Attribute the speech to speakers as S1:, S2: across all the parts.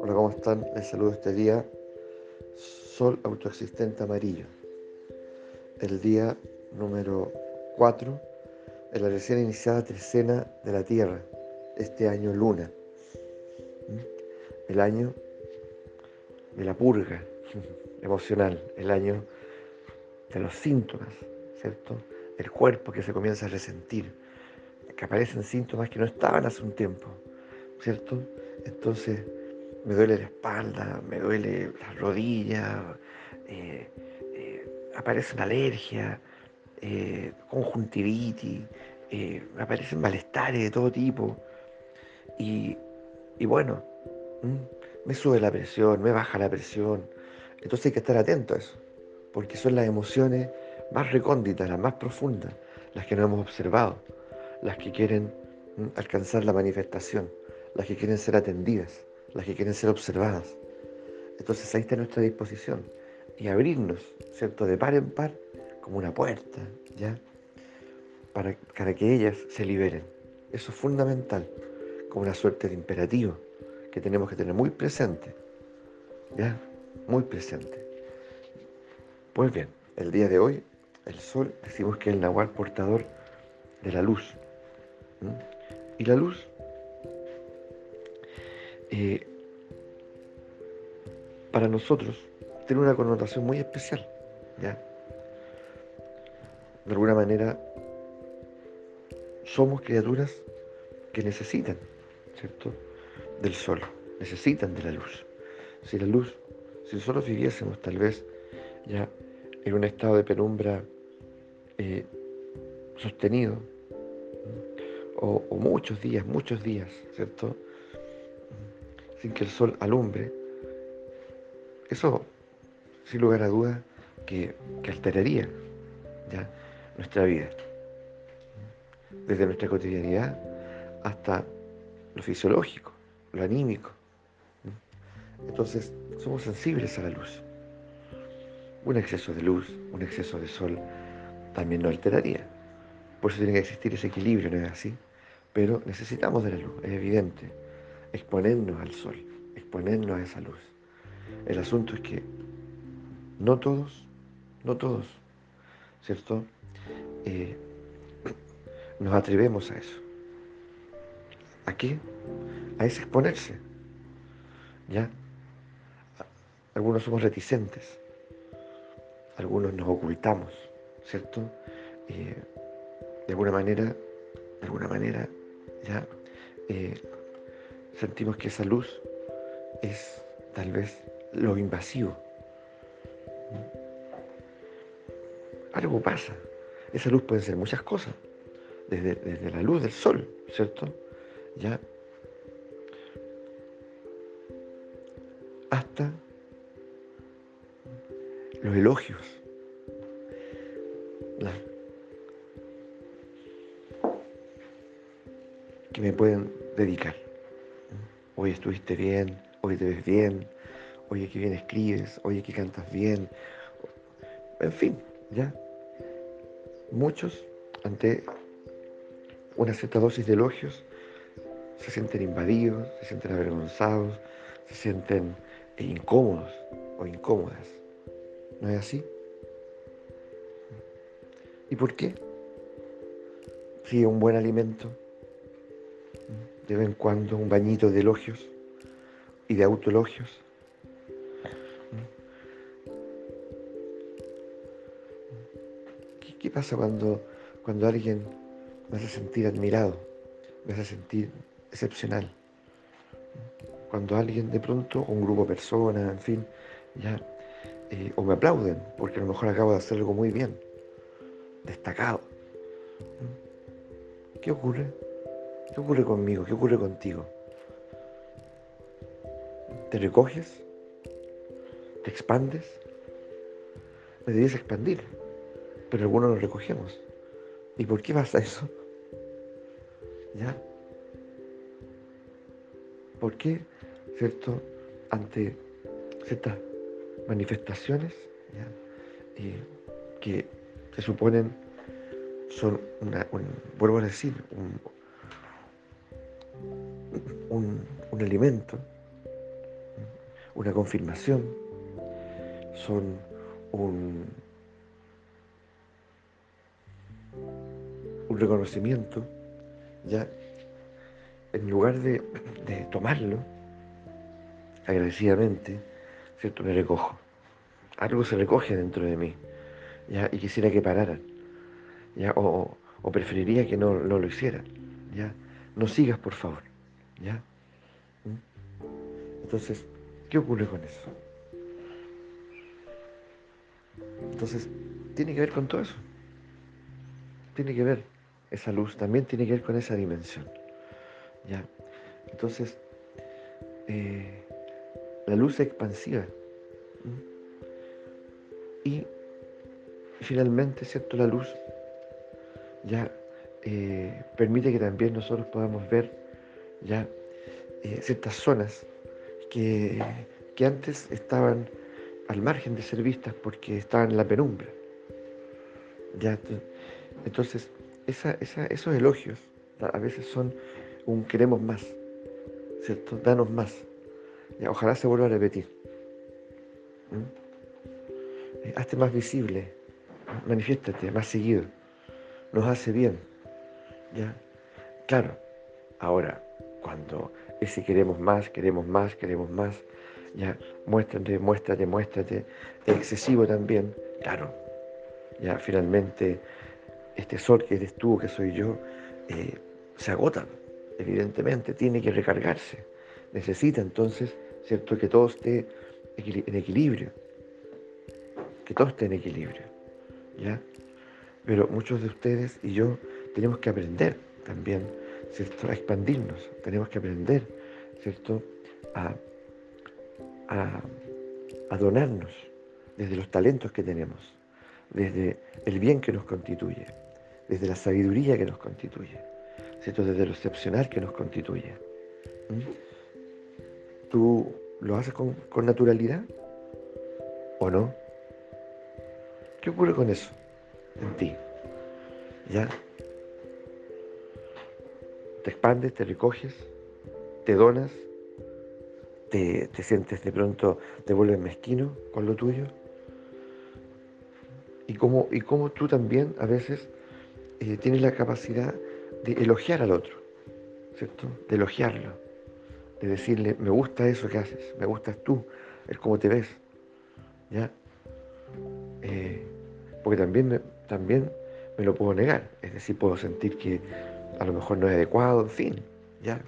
S1: Hola, ¿cómo están? Les saludo este día. Sol autoexistente amarillo. El día número 4 de la recién iniciada trecena de la Tierra, este año luna. ¿Mm? El año de la purga emocional, el año de los síntomas, ¿cierto? El cuerpo que se comienza a resentir, que aparecen síntomas que no estaban hace un tiempo, ¿cierto? Entonces me duele la espalda, me duele las rodillas, eh, eh, aparece una alergia, eh, conjuntivitis, aparecen malestares de todo tipo. Y, bueno, me sube la presión, me baja la presión. Entonces hay que estar atento a eso, porque son las emociones más recónditas, las más profundas, las que no hemos observado las que quieren mm, alcanzar la manifestación, las que quieren ser atendidas, las que quieren ser observadas. Entonces ahí está nuestra disposición y abrirnos, ¿cierto? De par en par, como una puerta, ¿ya? Para, que ellas se liberen. Eso es fundamental, como una suerte de imperativo que tenemos que tener muy presente, ¿ya? Muy presente. Pues bien, el día de hoy, el sol, decimos que es el nahual portador de la luz, y la luz eh, para nosotros tiene una connotación muy especial. ¿ya? De alguna manera somos criaturas que necesitan, ¿cierto? Del sol, necesitan de la luz. Si la luz, si nosotros viviésemos tal vez ya en un estado de penumbra eh, sostenido, o, muchos días, muchos días, ¿cierto? Sin que el sol alumbre. Eso, sin lugar a dudas, que, alteraría ya nuestra vida. Desde nuestra cotidianidad hasta lo fisiológico, lo anímico. Entonces, somos sensibles a la luz. Un exceso de luz, un exceso de sol, también nos alteraría. Por eso tiene que existir ese equilibrio, ¿no es así? Pero necesitamos de la luz, es evidente. Exponernos al sol, exponernos a esa luz. El asunto es que no todos, no todos, ¿cierto? Eh, nos atrevemos a eso. ¿A qué? A ese exponerse. ¿Ya? Algunos somos reticentes, algunos nos ocultamos, ¿cierto? Eh, de alguna manera, de alguna manera, ya eh, sentimos que esa luz es tal vez lo invasivo. Algo pasa. Esa luz puede ser muchas cosas. Desde, desde la luz del sol, ¿cierto? Ya. Hasta los elogios. Me pueden dedicar. Hoy estuviste bien, hoy te ves bien, oye que bien escribes, oye que cantas bien. En fin, ya. Muchos, ante una cierta dosis de elogios, se sienten invadidos, se sienten avergonzados, se sienten incómodos o incómodas. ¿No es así? ¿Y por qué? Si un buen alimento de vez en cuando un bañito de elogios y de autoelogios. ¿Qué, pasa cuando, cuando alguien me hace sentir admirado, me hace sentir excepcional? Cuando alguien de pronto, un grupo de personas, en fin, ya, eh, o me aplauden, porque a lo mejor acabo de hacer algo muy bien, destacado. ¿Qué ocurre? ¿Qué ocurre conmigo? ¿Qué ocurre contigo? ¿Te recoges? ¿Te expandes? Me debes expandir, pero algunos nos recogemos. ¿Y por qué pasa eso? ¿Ya? ¿Por qué, cierto, ante ciertas manifestaciones ¿ya? que se suponen son una, vuelvo a decir, un, un, alimento, una confirmación, son un, un reconocimiento, ya en lugar de, de tomarlo agradecidamente, ¿cierto? Me recojo. Algo se recoge dentro de mí, ¿ya? Y quisiera que pararan, ¿ya? O, preferiría que no, no, lo hicieran, ¿ya? No sigas, por favor, ¿ya? Entonces, ¿qué ocurre con eso? Entonces, tiene que ver con todo eso. Tiene que ver esa luz, también tiene que ver con esa dimensión. ¿Ya? Entonces, eh, la luz expansiva. Y finalmente, ¿cierto? La luz ya eh, permite que también nosotros podamos ver ya eh, ciertas zonas que, que, antes estaban al margen de ser vistas porque estaban en la penumbra. Ya, entonces, esos elogios a veces son un queremos más, ¿cierto? Danos más ojalá se vuelva a repetir. Eh, hazte más visible, manifiéstate más seguido. Nos hace bien. ¿ya? Claro, ahora, cuando ese queremos más, queremos más, queremos más, ya, muéstrate, muéstrate, muéstrate, excesivo también, claro, ya finalmente este sol que eres tú, que soy yo, eh, se agota, evidentemente, tiene que recargarse. Necesita entonces ¿cierto? Que todo esté en equilibrio, que todo esté en equilibrio, ¿ya? Pero muchos de ustedes y yo tenemos que aprender también, ¿cierto? A expandirnos, tenemos que aprender, ¿cierto? A, a donarnos desde los talentos que tenemos, desde el bien que nos constituye, desde la sabiduría que nos constituye, ¿cierto? Desde lo excepcional que nos constituye. ¿Tú lo haces con, naturalidad o no? ¿Qué ocurre con eso en ti? ¿Ya? Te expandes, te recoges, te donas, te, sientes de pronto, te vuelves mezquino con lo tuyo. Y como, y tú también a veces eh, tienes la capacidad de elogiar al otro, ¿cierto? De elogiarlo de decirle, me gusta eso que haces, me gustas tú, el cómo te ves, ¿ya? Eh, porque también me, también me lo puedo negar, es decir, puedo sentir que a lo mejor no es adecuado, en fin, ¿ya?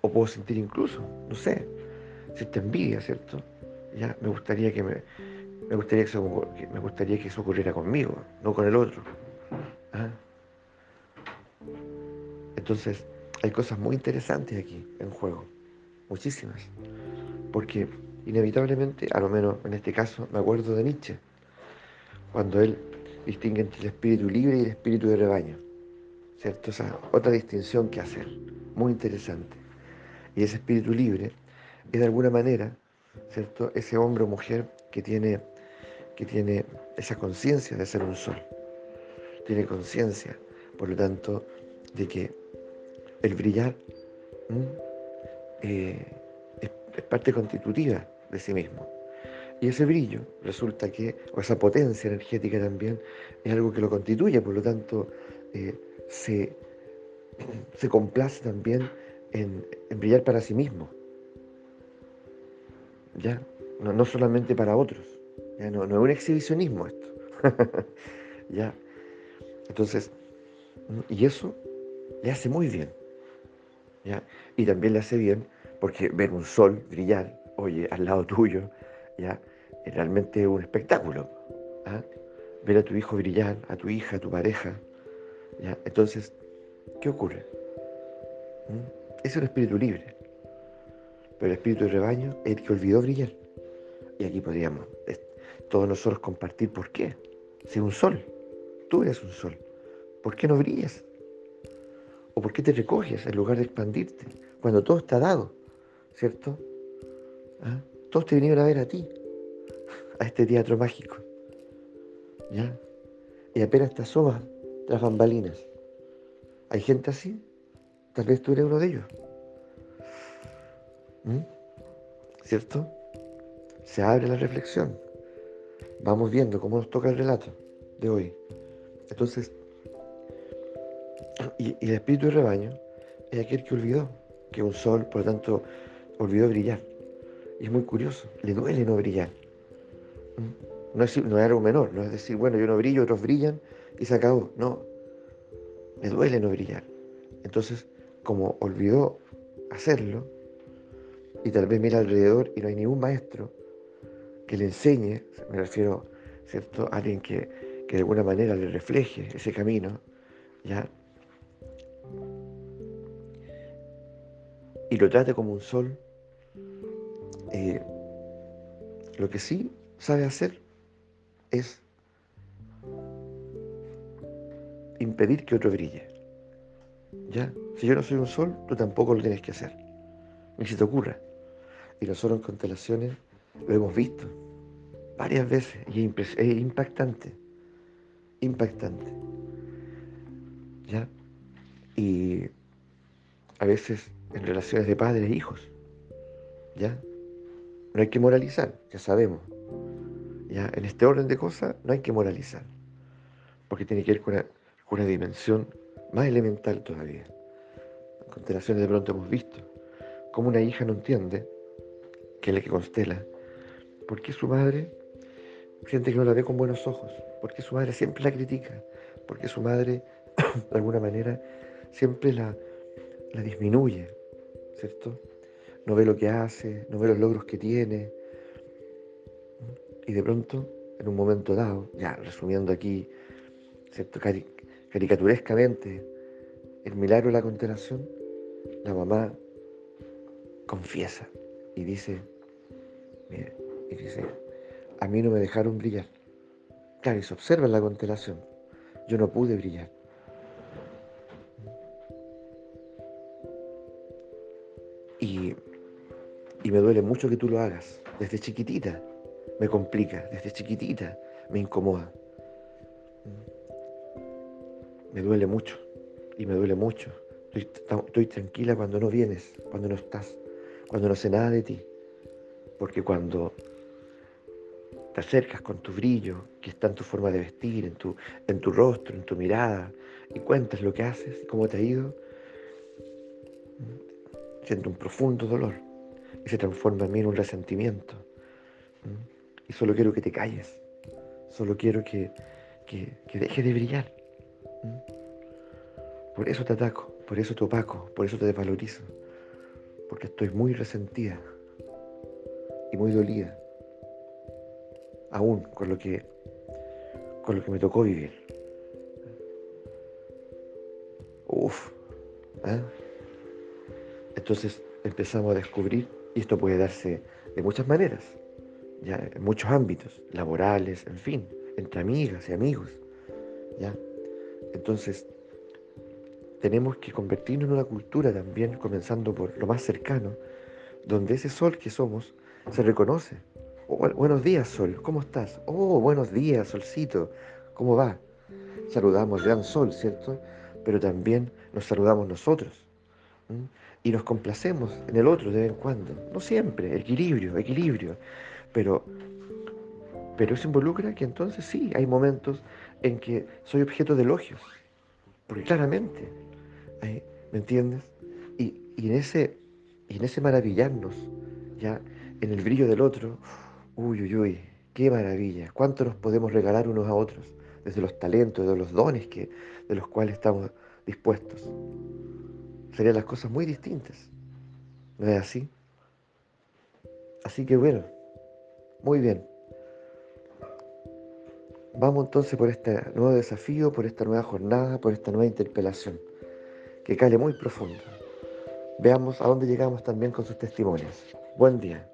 S1: O puedo sentir incluso, no sé, cierta envidia, ¿cierto? Ya, me gustaría que me, me gustaría que eso, ocurriera conmigo, no con el otro. Entonces, hay cosas muy interesantes aquí en juego, muchísimas, porque inevitablemente, a lo menos en este caso, me acuerdo de Nietzsche, cuando él distingue entre el espíritu libre y el espíritu de rebaño, ¿cierto? O sea, otra distinción que hacer, muy interesante. Y ese espíritu libre es de alguna manera, ¿cierto? Ese hombre o mujer que tiene, que tiene esa conciencia de ser un sol, tiene conciencia, por lo tanto, de que el brillar eh, es, parte constitutiva de sí mismo. Y ese brillo resulta que, o esa potencia energética también, es algo que lo constituye, por lo tanto, eh, se, se, complace también en, brillar para sí mismo. ¿Ya? No, solamente para otros. ¿ya? No, no es un exhibicionismo esto. ¿Ya? Entonces, y eso le hace muy bien. Y también le hace bien porque ver un sol brillar, oye, al lado tuyo, ¿ya? Es realmente un espectáculo. ¿ah? Ver a tu hijo brillar, a tu hija, a tu pareja. Entonces, ¿qué ocurre? ¿Mm? Es un espíritu libre. Pero el espíritu de rebaño es el que olvidó brillar. Y aquí podríamos todos nosotros compartir por qué. Si un sol, tú eres un sol, ¿por qué no brillas? ¿O por qué te recoges en lugar de expandirte? Cuando todo está dado, ¿cierto? ¿Ah? Todos te vinieron a ver a ti, a este teatro mágico. ¿Ya? Y apenas te asomas tras bambalinas. ¿Hay gente así? Tal vez tú eres uno de ellos. ¿Mm? ¿Cierto? Se abre la reflexión. Vamos viendo cómo nos toca el relato de hoy. Entonces, y, el espíritu de rebaño es aquel que olvidó que un sol, por lo tanto, olvidó brillar. Y es muy curioso, le duele no brillar. ¿Mm? No es, no es algo menor, no es decir, bueno, yo no brillo, otros brillan y se acabó. No, le duele no brillar. Entonces, como olvidó hacerlo, y tal vez mira alrededor y no hay ningún maestro que le enseñe, me refiero, ¿cierto? A alguien que, que de alguna manera le refleje ese camino, ¿ya? Y lo trate como un sol, eh, lo que sí sabe hacer es impedir que otro brille. ¿Ya? Si yo no soy un sol, tú tampoco lo tienes que hacer. Ni si te ocurra. Y nosotros en constelaciones lo hemos visto varias veces y es impactante. Impactante. ¿Ya? Y a veces en relaciones de padres e hijos. ¿Ya? No hay que moralizar, ya sabemos. ¿Ya? En este orden de cosas no hay que moralizar. Porque tiene que ver con una dimensión más elemental todavía. En constelaciones de pronto hemos visto cómo una hija no entiende, que es la que constela, por qué su madre siente que no la ve con buenos ojos, por qué su madre siempre la critica, por qué su madre, de alguna manera, siempre la, la disminuye, ¿cierto? No ve lo que hace, no ve los logros que tiene. Y de pronto, en un momento dado, ya resumiendo aquí, ¿cierto? Caricaturescamente el milagro de la constelación, la mamá confiesa y dice, mire, y dice, a mí no me dejaron brillar. Claro, y se observa en la constelación, yo no pude brillar. Y, y me duele mucho que tú lo hagas, desde chiquitita, me complica, desde chiquitita me incomoda me duele mucho y me duele mucho. Estoy, tranquila cuando no vienes, cuando no estás, cuando no sé nada de ti. Porque cuando te acercas con tu brillo, que está en tu forma de vestir, en tu, en tu rostro, en tu mirada, y cuentas lo que haces cómo te ha ido, siento un profundo dolor y se transforma en mí en un resentimiento. Y solo quiero que te calles, solo quiero que, que, que deje de brillar. Por eso te ataco, por eso te opaco, por eso te desvalorizo. Porque estoy muy resentida y muy dolida. Aún con lo que, con lo que me tocó vivir. Uf. ¿eh? Entonces empezamos a descubrir, y esto puede darse de muchas maneras, ya en muchos ámbitos, laborales, en fin, entre amigas y amigos. ¿ya? Entonces, tenemos que convertirnos en una cultura también, comenzando por lo más cercano, donde ese sol que somos se reconoce. Oh, buenos días, sol, ¿cómo estás? Oh, buenos días, solcito, ¿cómo va? Saludamos al gran sol, ¿cierto? Pero también nos saludamos nosotros. Y nos complacemos en el otro de vez en cuando. No siempre, equilibrio, equilibrio. Pero, pero eso involucra que entonces sí, hay momentos en que soy objeto de elogios. Porque claramente, ¿eh? ¿me entiendes? Y, en ese, y en ese maravillarnos, ya en el brillo del otro, uy, uy, uy, qué maravilla, cuánto nos podemos regalar unos a otros, desde los talentos, de los dones que, de los cuales estamos dispuestos. Serían las cosas muy distintas. ¿No es así? Así que bueno, muy bien. Vamos entonces por este nuevo desafío, por esta nueva jornada, por esta nueva interpelación, que cale muy profundo. Veamos a dónde llegamos también con sus testimonios. Buen día.